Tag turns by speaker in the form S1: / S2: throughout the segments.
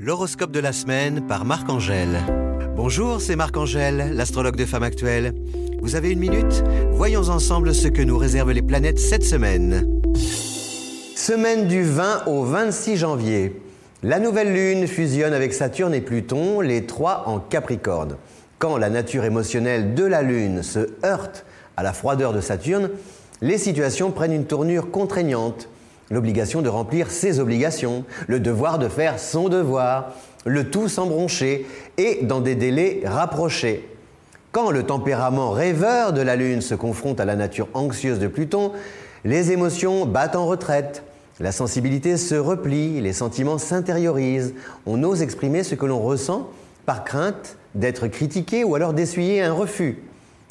S1: L'horoscope de la semaine par Marc-Angèle. Bonjour, c'est Marc-Angèle, l'astrologue de Femme Actuelle. Vous avez une minute? Voyons ensemble ce que nous réservent les planètes cette semaine. Semaine du 20 au 26 janvier. La nouvelle lune fusionne avec Saturne et Pluton, les trois en Capricorne. Quand la nature émotionnelle de la lune se heurte à la froideur de Saturne, les situations prennent une tournure contraignante l'obligation de remplir ses obligations, le devoir de faire son devoir, le tout sans broncher et dans des délais rapprochés. Quand le tempérament rêveur de la Lune se confronte à la nature anxieuse de Pluton, les émotions battent en retraite, la sensibilité se replie, les sentiments s'intériorisent, on ose exprimer ce que l'on ressent par crainte d'être critiqué ou alors d'essuyer un refus.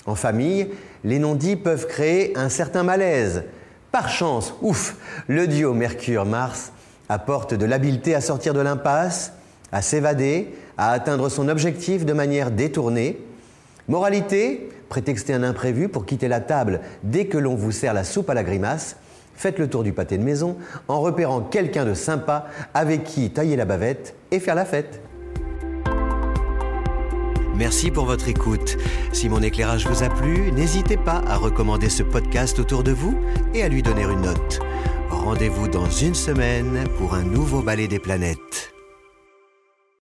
S1: En famille, les non-dits peuvent créer un certain malaise, par chance, ouf, le duo Mercure-Mars apporte de l'habileté à sortir de l'impasse, à s'évader, à atteindre son objectif de manière détournée. Moralité, prétexter un imprévu pour quitter la table dès que l'on vous sert la soupe à la grimace. Faites le tour du pâté de maison en repérant quelqu'un de sympa avec qui tailler la bavette et faire la fête. Merci pour votre écoute. Si mon éclairage vous a plu, n'hésitez pas à recommander ce podcast autour de vous et à lui donner une note. Rendez-vous dans une semaine pour un nouveau balai des planètes.